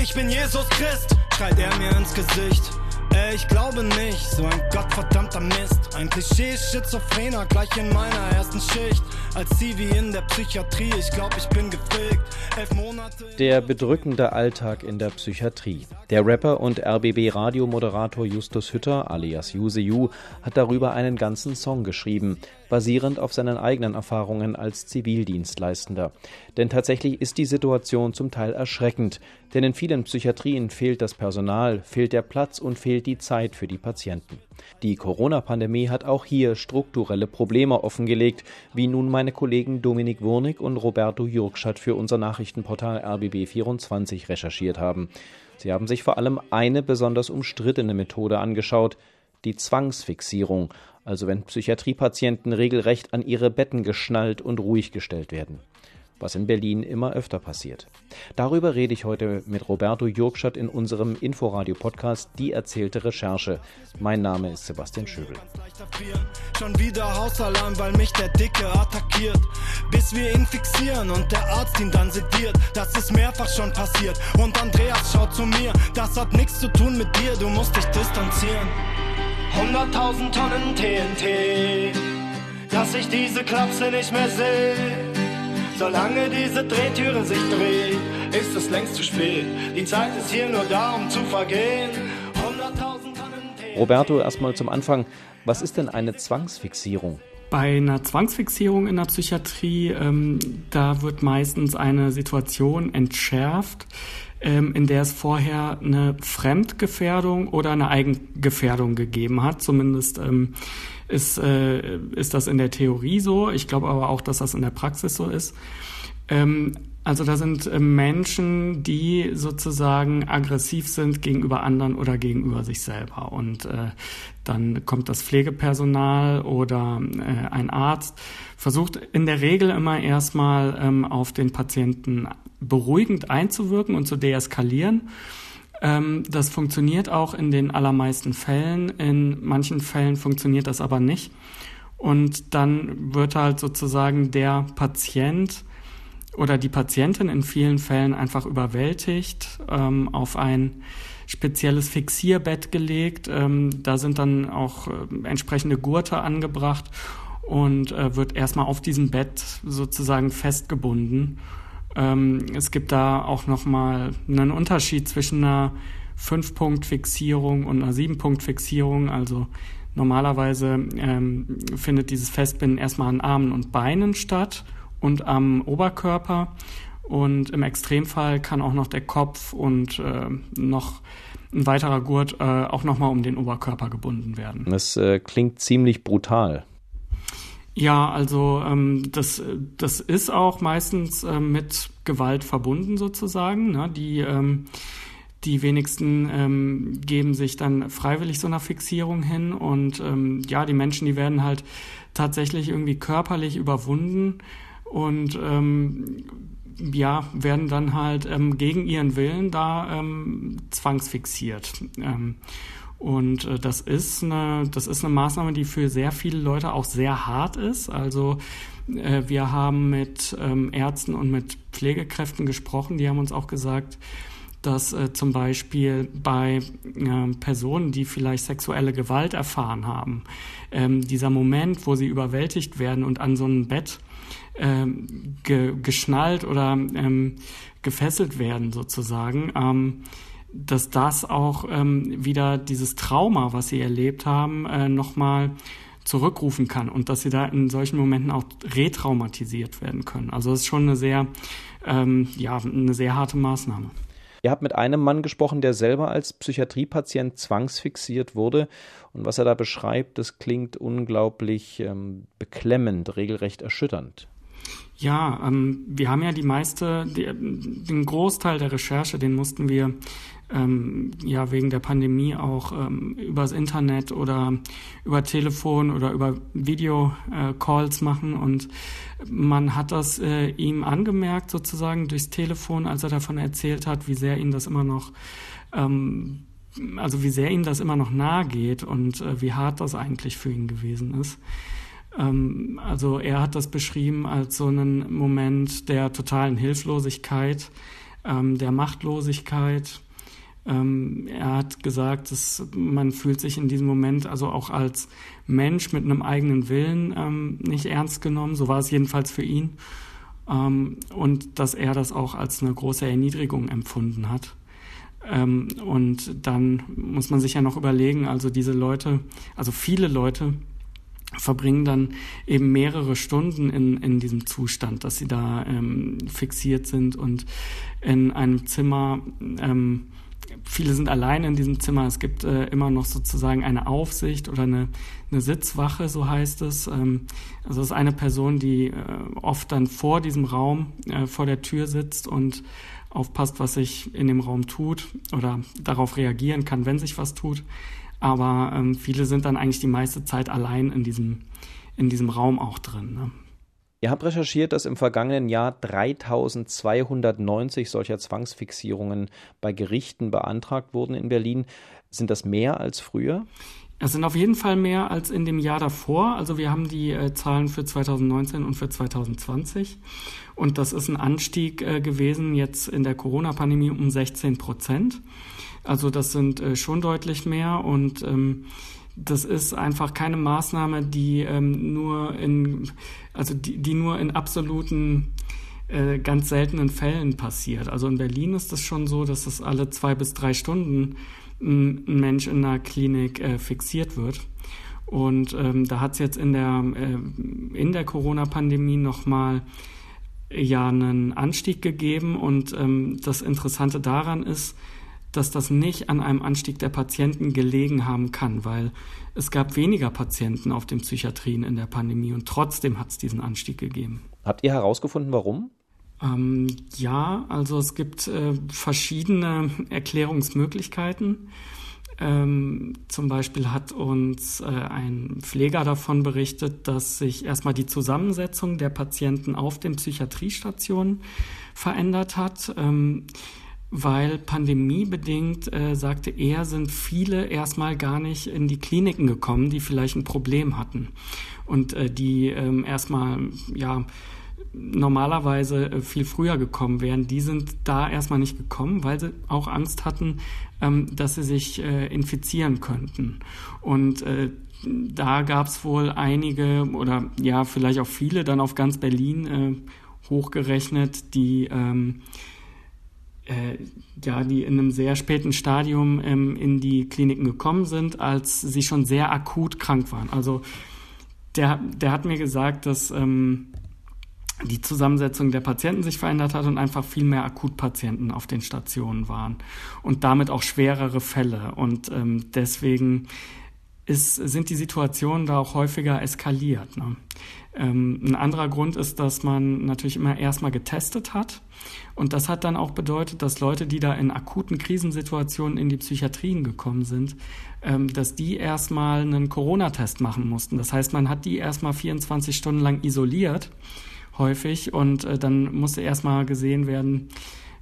Ich bin Jesus Christ, schreit er mir ins Gesicht. Ich glaube nicht, so ein gottverdammter Mist. Ein Klischee Schizophrener gleich in meiner ersten Schicht. Als Zivi in der Psychiatrie, ich glaube, ich bin gefickt. Elf Monate. Der bedrückende Alltag in der Psychiatrie. Der Rapper und RBB-Radiomoderator Justus Hütter alias Yuseyu hat darüber einen ganzen Song geschrieben, basierend auf seinen eigenen Erfahrungen als Zivildienstleistender. Denn tatsächlich ist die Situation zum Teil erschreckend, denn in vielen Psychiatrien fehlt das Personal, fehlt der Platz und fehlt die Zeit für die Patienten. Die Corona-Pandemie hat auch hier strukturelle Probleme offengelegt, wie nun meine Kollegen Dominik Wurnig und Roberto Jurgschat für unser Nachrichtenportal RBB24 recherchiert haben. Sie haben sich vor allem eine besonders umstrittene Methode angeschaut, die Zwangsfixierung, also wenn Psychiatriepatienten regelrecht an ihre Betten geschnallt und ruhig gestellt werden was in Berlin immer öfter passiert. Darüber rede ich heute mit Roberto Jurgschat in unserem Inforadio-Podcast Die erzählte Recherche. Mein Name ist Sebastian Schöbel. Schon wieder Hausalarm, weil mich der Dicke attackiert. Bis wir ihn fixieren und der Arzt ihn dann sediert. Das ist mehrfach schon passiert. Und Andreas schaut zu mir. Das hat nichts zu tun mit dir, du musst dich distanzieren. 100.000 Tonnen TNT, dass ich diese Klapse nicht mehr sehe. Solange diese Drehtüre sich dreht, ist es längst zu spät. Die Zeit ist hier nur da, um zu vergehen. 100.000 Tonnen Roberto, erstmal zum Anfang. Was ist denn eine Zwangsfixierung? Bei einer Zwangsfixierung in der Psychiatrie, ähm, da wird meistens eine Situation entschärft, ähm, in der es vorher eine Fremdgefährdung oder eine Eigengefährdung gegeben hat. Zumindest ähm, ist, äh, ist das in der Theorie so. Ich glaube aber auch, dass das in der Praxis so ist. Ähm, also da sind äh, Menschen, die sozusagen aggressiv sind gegenüber anderen oder gegenüber sich selber. Und äh, dann kommt das Pflegepersonal oder äh, ein Arzt, versucht in der Regel immer erstmal ähm, auf den Patienten beruhigend einzuwirken und zu deeskalieren. Ähm, das funktioniert auch in den allermeisten Fällen. In manchen Fällen funktioniert das aber nicht. Und dann wird halt sozusagen der Patient oder die Patientin in vielen Fällen einfach überwältigt, ähm, auf ein spezielles Fixierbett gelegt. Ähm, da sind dann auch äh, entsprechende Gurte angebracht und äh, wird erstmal auf diesem Bett sozusagen festgebunden ähm, es gibt da auch nochmal einen Unterschied zwischen einer Fünf-Punkt-Fixierung und einer Sieben-Punkt-Fixierung. Also normalerweise ähm, findet dieses Festbinden erstmal an Armen und Beinen statt und am Oberkörper. Und im Extremfall kann auch noch der Kopf und äh, noch ein weiterer Gurt äh, auch nochmal um den Oberkörper gebunden werden. Das äh, klingt ziemlich brutal. Ja, also ähm, das, das ist auch meistens ähm, mit Gewalt verbunden sozusagen. Ne? Die, ähm, die wenigsten ähm, geben sich dann freiwillig so einer Fixierung hin und ähm, ja, die Menschen, die werden halt tatsächlich irgendwie körperlich überwunden und ähm, ja, werden dann halt ähm, gegen ihren Willen da ähm, zwangsfixiert. Ähm, und äh, das ist eine, das ist eine Maßnahme, die für sehr viele Leute auch sehr hart ist. Also äh, wir haben mit ähm, Ärzten und mit Pflegekräften gesprochen, die haben uns auch gesagt, dass äh, zum Beispiel bei äh, Personen, die vielleicht sexuelle Gewalt erfahren haben, ähm, dieser Moment, wo sie überwältigt werden und an so einem Bett ähm, ge geschnallt oder ähm, gefesselt werden sozusagen, ähm, dass das auch ähm, wieder dieses Trauma, was sie erlebt haben, äh, nochmal zurückrufen kann und dass sie da in solchen Momenten auch retraumatisiert werden können. Also das ist schon eine sehr, ähm, ja, eine sehr harte Maßnahme. Ihr habt mit einem Mann gesprochen, der selber als Psychiatriepatient zwangsfixiert wurde. Und was er da beschreibt, das klingt unglaublich ähm, beklemmend, regelrecht erschütternd. Ja, ähm, wir haben ja die meiste, die, den Großteil der Recherche, den mussten wir ähm, ja wegen der Pandemie auch ähm, übers Internet oder über Telefon oder über Videocalls äh, machen und man hat das äh, ihm angemerkt sozusagen durchs Telefon, als er davon erzählt hat, wie sehr ihn das immer noch ähm, also wie sehr ihm das immer noch nahe geht und äh, wie hart das eigentlich für ihn gewesen ist. Ähm, also er hat das beschrieben als so einen Moment der totalen Hilflosigkeit, ähm, der Machtlosigkeit. Ähm, er hat gesagt, dass man fühlt sich in diesem Moment also auch als Mensch mit einem eigenen Willen ähm, nicht ernst genommen. So war es jedenfalls für ihn. Ähm, und dass er das auch als eine große Erniedrigung empfunden hat. Ähm, und dann muss man sich ja noch überlegen, also diese Leute, also viele Leute verbringen dann eben mehrere Stunden in, in diesem Zustand, dass sie da ähm, fixiert sind und in einem Zimmer ähm, viele sind allein in diesem Zimmer. Es gibt äh, immer noch sozusagen eine Aufsicht oder eine, eine Sitzwache, so heißt es. Ähm, also es ist eine Person, die äh, oft dann vor diesem Raum, äh, vor der Tür sitzt und aufpasst, was sich in dem Raum tut oder darauf reagieren kann, wenn sich was tut. Aber ähm, viele sind dann eigentlich die meiste Zeit allein in diesem, in diesem Raum auch drin. Ne? Ihr habt recherchiert, dass im vergangenen Jahr 3290 solcher Zwangsfixierungen bei Gerichten beantragt wurden in Berlin. Sind das mehr als früher? Es sind auf jeden Fall mehr als in dem Jahr davor. Also wir haben die äh, Zahlen für 2019 und für 2020. Und das ist ein Anstieg äh, gewesen jetzt in der Corona-Pandemie um 16 Prozent. Also das sind äh, schon deutlich mehr. Und ähm, das ist einfach keine Maßnahme, die ähm, nur in, also die, die nur in absoluten äh, ganz seltenen Fällen passiert. Also in Berlin ist es schon so, dass es alle zwei bis drei Stunden ein, ein Mensch in einer Klinik äh, fixiert wird. Und ähm, da hat es jetzt in der, äh, in der Corona-Pandemie nochmal ja einen Anstieg gegeben. Und ähm, das Interessante daran ist, dass das nicht an einem Anstieg der Patienten gelegen haben kann, weil es gab weniger Patienten auf den Psychiatrien in der Pandemie und trotzdem hat es diesen Anstieg gegeben. Habt ihr herausgefunden, warum? Ähm, ja, also es gibt äh, verschiedene Erklärungsmöglichkeiten. Ähm, zum Beispiel hat uns äh, ein Pfleger davon berichtet, dass sich erstmal die Zusammensetzung der Patienten auf den Psychiatriestationen verändert hat. Ähm, weil pandemiebedingt, äh, sagte er, sind viele erstmal gar nicht in die Kliniken gekommen, die vielleicht ein Problem hatten und äh, die ähm, erstmal, ja, normalerweise äh, viel früher gekommen wären, die sind da erstmal nicht gekommen, weil sie auch Angst hatten, ähm, dass sie sich äh, infizieren könnten. Und äh, da gab es wohl einige oder ja, vielleicht auch viele dann auf ganz Berlin äh, hochgerechnet, die ähm, äh, ja, die in einem sehr späten Stadium ähm, in die Kliniken gekommen sind, als sie schon sehr akut krank waren. Also der, der hat mir gesagt, dass ähm, die Zusammensetzung der Patienten sich verändert hat und einfach viel mehr Akutpatienten auf den Stationen waren und damit auch schwerere Fälle. Und ähm, deswegen ist, sind die Situationen da auch häufiger eskaliert. Ne? Ähm, ein anderer Grund ist, dass man natürlich immer erstmal getestet hat. Und das hat dann auch bedeutet, dass Leute, die da in akuten Krisensituationen in die Psychiatrien gekommen sind, ähm, dass die erstmal einen Corona-Test machen mussten. Das heißt, man hat die erstmal 24 Stunden lang isoliert, häufig, und äh, dann musste erstmal gesehen werden,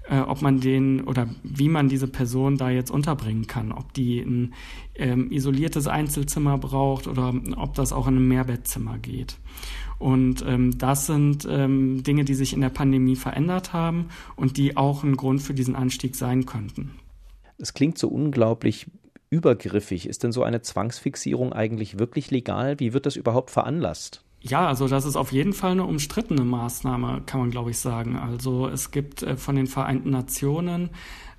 äh, ob man den oder wie man diese Person da jetzt unterbringen kann, ob die ein ähm, isoliertes Einzelzimmer braucht oder ob das auch in ein Mehrbettzimmer geht. Und ähm, das sind ähm, Dinge, die sich in der Pandemie verändert haben und die auch ein Grund für diesen Anstieg sein könnten. Es klingt so unglaublich übergriffig. Ist denn so eine Zwangsfixierung eigentlich wirklich legal? Wie wird das überhaupt veranlasst? Ja, also das ist auf jeden Fall eine umstrittene Maßnahme, kann man glaube ich sagen. Also es gibt äh, von den Vereinten Nationen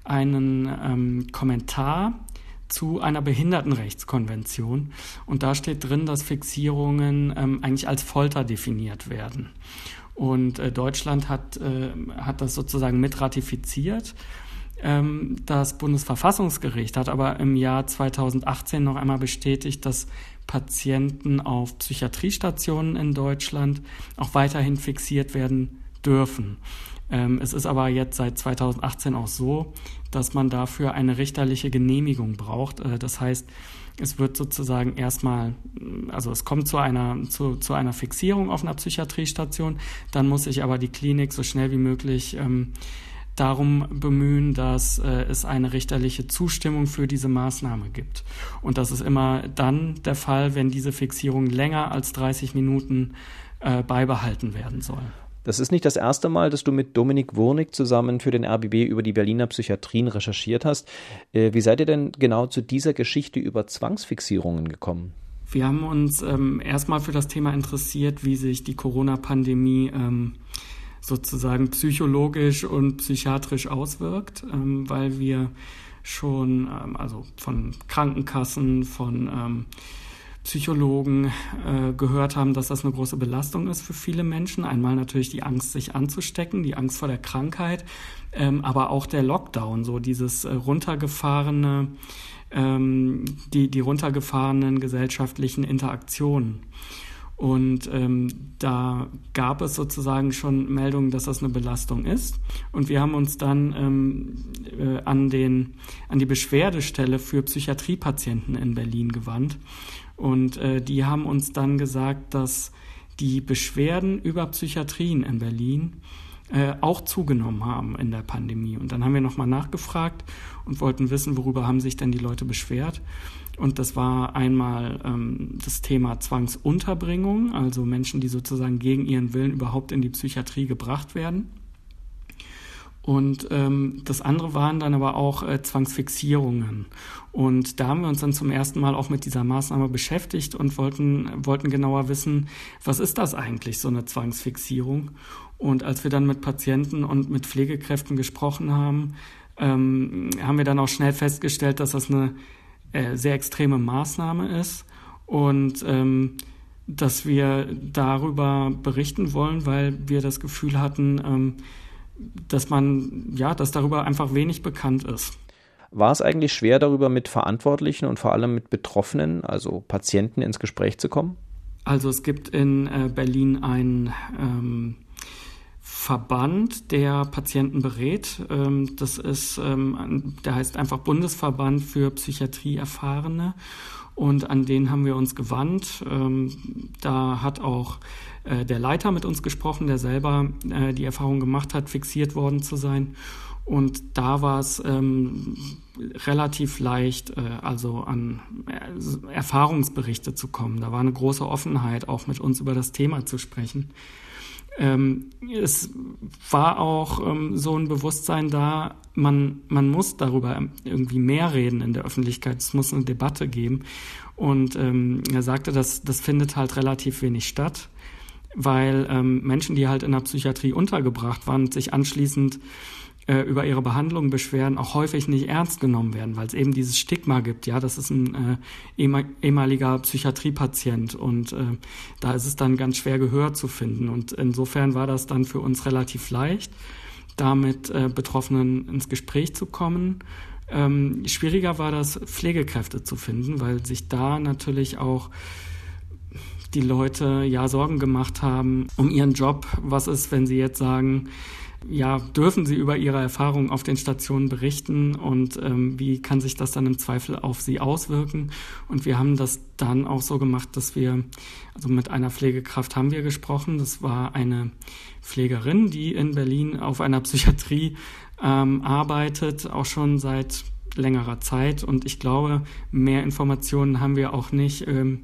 einen ähm, Kommentar zu einer Behindertenrechtskonvention. Und da steht drin, dass Fixierungen ähm, eigentlich als Folter definiert werden. Und äh, Deutschland hat, äh, hat das sozusagen mit ratifiziert. Ähm, das Bundesverfassungsgericht hat aber im Jahr 2018 noch einmal bestätigt, dass Patienten auf Psychiatriestationen in Deutschland auch weiterhin fixiert werden dürfen. Ähm, es ist aber jetzt seit 2018 auch so, dass man dafür eine richterliche Genehmigung braucht. Äh, das heißt, es wird sozusagen erstmal, also es kommt zu einer, zu, zu einer Fixierung auf einer Psychiatriestation, dann muss sich aber die Klinik so schnell wie möglich ähm, darum bemühen, dass äh, es eine richterliche Zustimmung für diese Maßnahme gibt. Und das ist immer dann der Fall, wenn diese Fixierung länger als 30 Minuten äh, beibehalten werden soll. Das ist nicht das erste Mal, dass du mit Dominik Wurnig zusammen für den RBB über die Berliner Psychiatrien recherchiert hast. Äh, wie seid ihr denn genau zu dieser Geschichte über Zwangsfixierungen gekommen? Wir haben uns ähm, erstmal für das Thema interessiert, wie sich die Corona-Pandemie ähm, sozusagen psychologisch und psychiatrisch auswirkt, ähm, weil wir schon ähm, also von Krankenkassen, von ähm, Psychologen äh, gehört haben, dass das eine große Belastung ist für viele Menschen. Einmal natürlich die Angst, sich anzustecken, die Angst vor der Krankheit, ähm, aber auch der Lockdown, so dieses äh, runtergefahrene, ähm, die, die runtergefahrenen gesellschaftlichen Interaktionen. Und ähm, da gab es sozusagen schon Meldungen, dass das eine Belastung ist. Und wir haben uns dann ähm, äh, an, den, an die Beschwerdestelle für Psychiatriepatienten in Berlin gewandt. Und äh, die haben uns dann gesagt, dass die Beschwerden über Psychiatrien in Berlin äh, auch zugenommen haben in der Pandemie. Und dann haben wir nochmal nachgefragt und wollten wissen, worüber haben sich denn die Leute beschwert. Und das war einmal ähm, das Thema Zwangsunterbringung, also Menschen, die sozusagen gegen ihren Willen überhaupt in die Psychiatrie gebracht werden. Und ähm, das andere waren dann aber auch äh, Zwangsfixierungen. Und da haben wir uns dann zum ersten Mal auch mit dieser Maßnahme beschäftigt und wollten, wollten genauer wissen, was ist das eigentlich, so eine Zwangsfixierung? Und als wir dann mit Patienten und mit Pflegekräften gesprochen haben, ähm, haben wir dann auch schnell festgestellt, dass das eine äh, sehr extreme Maßnahme ist und ähm, dass wir darüber berichten wollen, weil wir das Gefühl hatten, ähm, dass man, ja, dass darüber einfach wenig bekannt ist. War es eigentlich schwer, darüber mit Verantwortlichen und vor allem mit Betroffenen, also Patienten, ins Gespräch zu kommen? Also es gibt in äh, Berlin ein ähm, Verband, der Patienten berät. Ähm, das ist, ähm, der heißt einfach Bundesverband für Psychiatrie-Erfahrene. Und an den haben wir uns gewandt. Ähm, da hat auch äh, der Leiter mit uns gesprochen, der selber äh, die Erfahrung gemacht hat, fixiert worden zu sein. Und da war es ähm, relativ leicht, äh, also an äh, Erfahrungsberichte zu kommen. Da war eine große Offenheit, auch mit uns über das Thema zu sprechen. Ähm, es war auch ähm, so ein Bewusstsein da, man, man muss darüber irgendwie mehr reden in der Öffentlichkeit. Es muss eine Debatte geben. Und ähm, er sagte, dass das findet halt relativ wenig statt, weil ähm, Menschen, die halt in der Psychiatrie untergebracht waren, sich anschließend äh, über ihre Behandlung beschweren, auch häufig nicht ernst genommen werden, weil es eben dieses Stigma gibt, ja, das ist ein äh, ehemaliger Psychiatriepatient und äh, da ist es dann ganz schwer Gehör zu finden. Und insofern war das dann für uns relativ leicht, da mit äh, Betroffenen ins Gespräch zu kommen. Ähm, schwieriger war das, Pflegekräfte zu finden, weil sich da natürlich auch die Leute ja Sorgen gemacht haben um ihren Job. Was ist, wenn sie jetzt sagen, ja, dürfen Sie über Ihre Erfahrungen auf den Stationen berichten und ähm, wie kann sich das dann im Zweifel auf Sie auswirken? Und wir haben das dann auch so gemacht, dass wir, also mit einer Pflegekraft haben wir gesprochen. Das war eine Pflegerin, die in Berlin auf einer Psychiatrie ähm, arbeitet, auch schon seit längerer Zeit. Und ich glaube, mehr Informationen haben wir auch nicht. Ähm,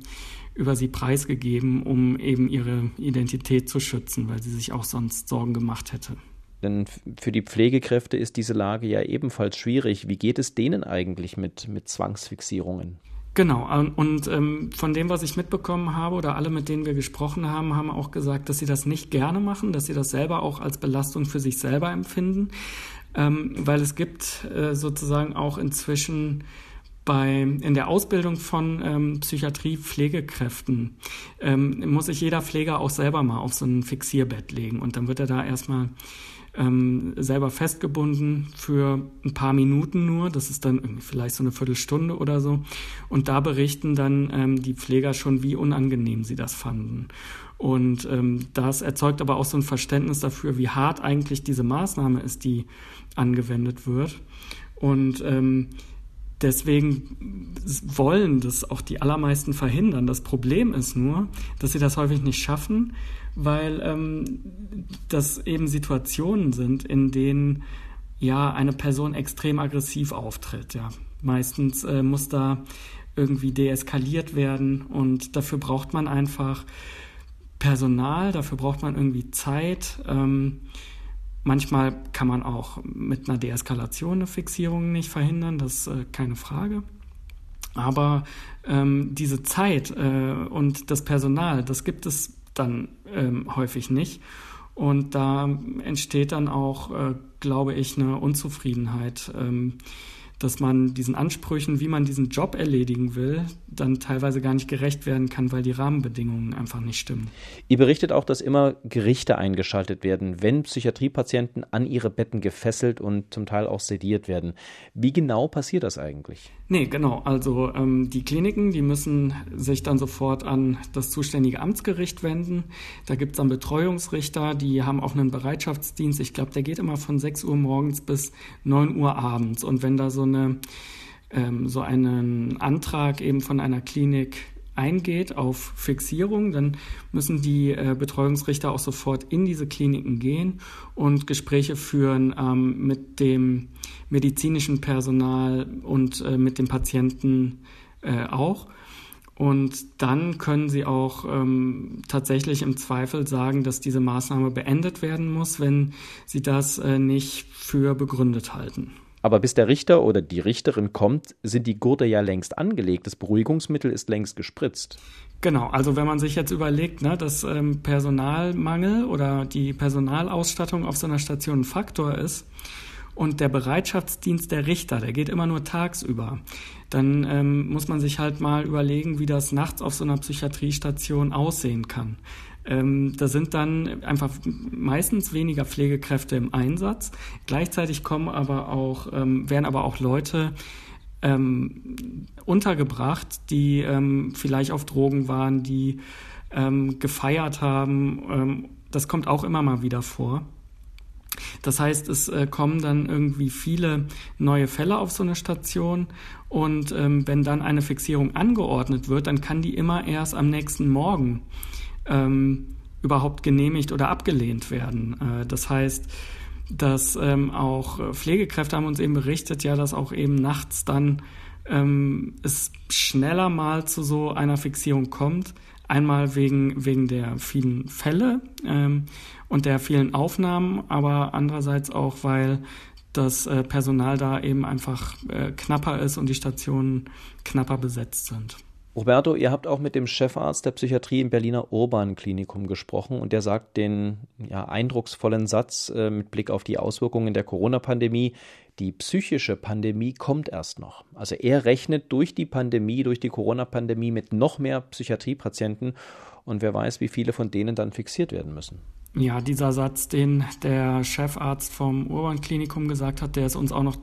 über sie preisgegeben, um eben ihre Identität zu schützen, weil sie sich auch sonst Sorgen gemacht hätte. Denn für die Pflegekräfte ist diese Lage ja ebenfalls schwierig. Wie geht es denen eigentlich mit, mit Zwangsfixierungen? Genau, und ähm, von dem, was ich mitbekommen habe oder alle, mit denen wir gesprochen haben, haben auch gesagt, dass sie das nicht gerne machen, dass sie das selber auch als Belastung für sich selber empfinden, ähm, weil es gibt äh, sozusagen auch inzwischen bei, in der Ausbildung von ähm, Psychiatrie-Pflegekräften ähm, muss sich jeder Pfleger auch selber mal auf so ein Fixierbett legen und dann wird er da erstmal ähm, selber festgebunden für ein paar Minuten nur. Das ist dann vielleicht so eine Viertelstunde oder so. Und da berichten dann ähm, die Pfleger schon, wie unangenehm sie das fanden. Und ähm, das erzeugt aber auch so ein Verständnis dafür, wie hart eigentlich diese Maßnahme ist, die angewendet wird. Und ähm, deswegen wollen das auch die allermeisten verhindern. Das Problem ist nur, dass sie das häufig nicht schaffen, weil ähm, das eben Situationen sind, in denen ja eine Person extrem aggressiv auftritt. Ja, meistens äh, muss da irgendwie deeskaliert werden und dafür braucht man einfach Personal, dafür braucht man irgendwie Zeit. Ähm, manchmal kann man auch mit einer Deeskalation eine Fixierung nicht verhindern, das ist äh, keine Frage. Aber ähm, diese Zeit äh, und das Personal, das gibt es dann ähm, häufig nicht. Und da entsteht dann auch, äh, glaube ich, eine Unzufriedenheit. Ähm, dass man diesen Ansprüchen, wie man diesen Job erledigen will, dann teilweise gar nicht gerecht werden kann, weil die Rahmenbedingungen einfach nicht stimmen. Ihr berichtet auch, dass immer Gerichte eingeschaltet werden, wenn Psychiatriepatienten an ihre Betten gefesselt und zum Teil auch sediert werden. Wie genau passiert das eigentlich? Nee, genau. Also ähm, die Kliniken, die müssen sich dann sofort an das zuständige Amtsgericht wenden. Da gibt es dann Betreuungsrichter, die haben auch einen Bereitschaftsdienst. Ich glaube, der geht immer von 6 Uhr morgens bis 9 Uhr abends. Und wenn da so eine ähm, so einen Antrag eben von einer Klinik eingeht auf Fixierung, dann müssen die äh, Betreuungsrichter auch sofort in diese Kliniken gehen und Gespräche führen ähm, mit dem medizinischen Personal und äh, mit den Patienten äh, auch. Und dann können sie auch ähm, tatsächlich im Zweifel sagen, dass diese Maßnahme beendet werden muss, wenn sie das äh, nicht für begründet halten. Aber bis der Richter oder die Richterin kommt, sind die Gurte ja längst angelegt. Das Beruhigungsmittel ist längst gespritzt. Genau, also wenn man sich jetzt überlegt, ne, dass ähm, Personalmangel oder die Personalausstattung auf so einer Station ein Faktor ist und der Bereitschaftsdienst der Richter, der geht immer nur tagsüber, dann ähm, muss man sich halt mal überlegen, wie das nachts auf so einer Psychiatriestation aussehen kann. Ähm, da sind dann einfach meistens weniger Pflegekräfte im Einsatz. Gleichzeitig kommen aber auch, ähm, werden aber auch Leute ähm, untergebracht, die ähm, vielleicht auf Drogen waren, die ähm, gefeiert haben. Ähm, das kommt auch immer mal wieder vor. Das heißt, es äh, kommen dann irgendwie viele neue Fälle auf so eine Station und ähm, wenn dann eine Fixierung angeordnet wird, dann kann die immer erst am nächsten Morgen ähm, überhaupt genehmigt oder abgelehnt werden. Äh, das heißt, dass ähm, auch Pflegekräfte haben uns eben berichtet, ja, dass auch eben nachts dann ähm, es schneller mal zu so einer Fixierung kommt. Einmal wegen, wegen der vielen Fälle ähm, und der vielen Aufnahmen, aber andererseits auch, weil das äh, Personal da eben einfach äh, knapper ist und die Stationen knapper besetzt sind. Roberto, ihr habt auch mit dem Chefarzt der Psychiatrie im Berliner Urban Klinikum gesprochen und der sagt den ja, eindrucksvollen Satz äh, mit Blick auf die Auswirkungen der Corona-Pandemie, die psychische Pandemie kommt erst noch. Also er rechnet durch die Pandemie, durch die Corona-Pandemie mit noch mehr Psychiatriepatienten und wer weiß, wie viele von denen dann fixiert werden müssen. Ja, dieser Satz, den der Chefarzt vom Urban Klinikum gesagt hat, der ist uns auch noch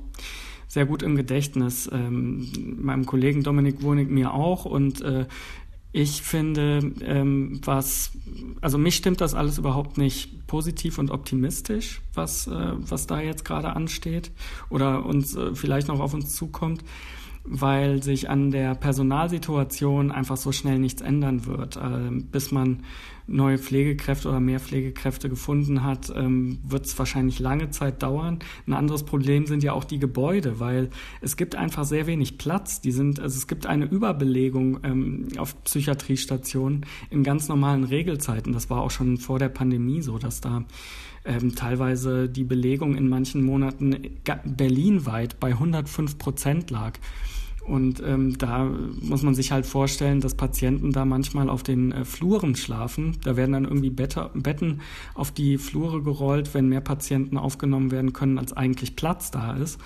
sehr gut im Gedächtnis. Ähm, meinem Kollegen Dominik Wonig mir auch. Und äh, ich finde, ähm, was, also mich stimmt das alles überhaupt nicht positiv und optimistisch, was, äh, was da jetzt gerade ansteht oder uns äh, vielleicht noch auf uns zukommt weil sich an der Personalsituation einfach so schnell nichts ändern wird. Äh, bis man neue Pflegekräfte oder mehr Pflegekräfte gefunden hat, ähm, wird es wahrscheinlich lange Zeit dauern. Ein anderes Problem sind ja auch die Gebäude, weil es gibt einfach sehr wenig Platz. Die sind, also es gibt eine Überbelegung ähm, auf Psychiatriestationen in ganz normalen Regelzeiten. Das war auch schon vor der Pandemie so, dass da ähm, teilweise die Belegung in manchen Monaten berlinweit bei 105 Prozent lag. Und ähm, da muss man sich halt vorstellen, dass Patienten da manchmal auf den äh, Fluren schlafen. Da werden dann irgendwie Bette, Betten auf die Flure gerollt, wenn mehr Patienten aufgenommen werden können, als eigentlich Platz da ist.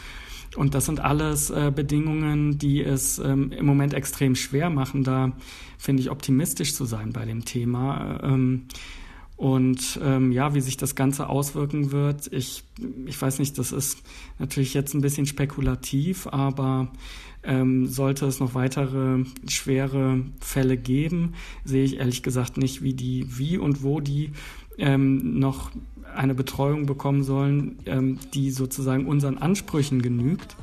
Und das sind alles äh, Bedingungen, die es ähm, im Moment extrem schwer machen, da finde ich optimistisch zu sein bei dem Thema. Ähm, und ähm, ja, wie sich das Ganze auswirken wird, ich, ich weiß nicht, das ist natürlich jetzt ein bisschen spekulativ, aber ähm, sollte es noch weitere schwere Fälle geben, sehe ich ehrlich gesagt nicht, wie die, wie und wo die ähm, noch eine Betreuung bekommen sollen, ähm, die sozusagen unseren Ansprüchen genügt,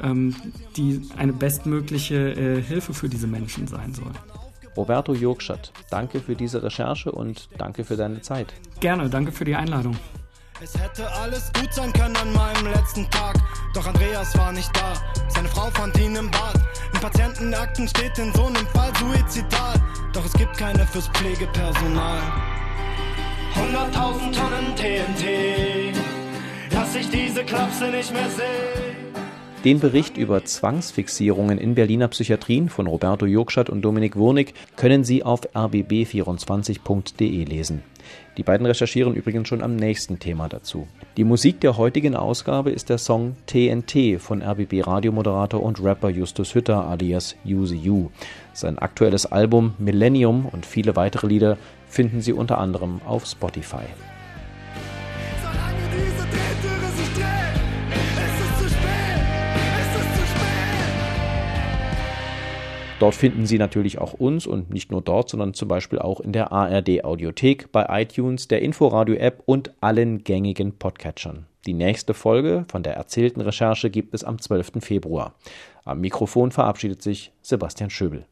ähm, die eine bestmögliche äh, Hilfe für diese Menschen sein soll. Roberto Jurgschat, danke für diese Recherche und danke für deine Zeit. Gerne, danke für die Einladung. Es hätte alles gut sein können an meinem letzten Tag. Doch Andreas war nicht da. Seine Frau fand ihn im Bad. In Patientenakten steht in so einem Fall Suizidal. Doch es gibt keine fürs Pflegepersonal. hunderttausend Tonnen TNT, dass ich diese Klapse nicht mehr sehe. Den Bericht über Zwangsfixierungen in Berliner Psychiatrien von Roberto Jurgstadt und Dominik Wurnig können Sie auf rbb24.de lesen. Die beiden recherchieren übrigens schon am nächsten Thema dazu. Die Musik der heutigen Ausgabe ist der Song TNT von RBB Radiomoderator und Rapper Justus Hütter alias You. Sein aktuelles Album Millennium und viele weitere Lieder finden Sie unter anderem auf Spotify. Dort finden Sie natürlich auch uns und nicht nur dort, sondern zum Beispiel auch in der ARD Audiothek, bei iTunes, der Inforadio App und allen gängigen Podcatchern. Die nächste Folge von der erzählten Recherche gibt es am 12. Februar. Am Mikrofon verabschiedet sich Sebastian Schöbel.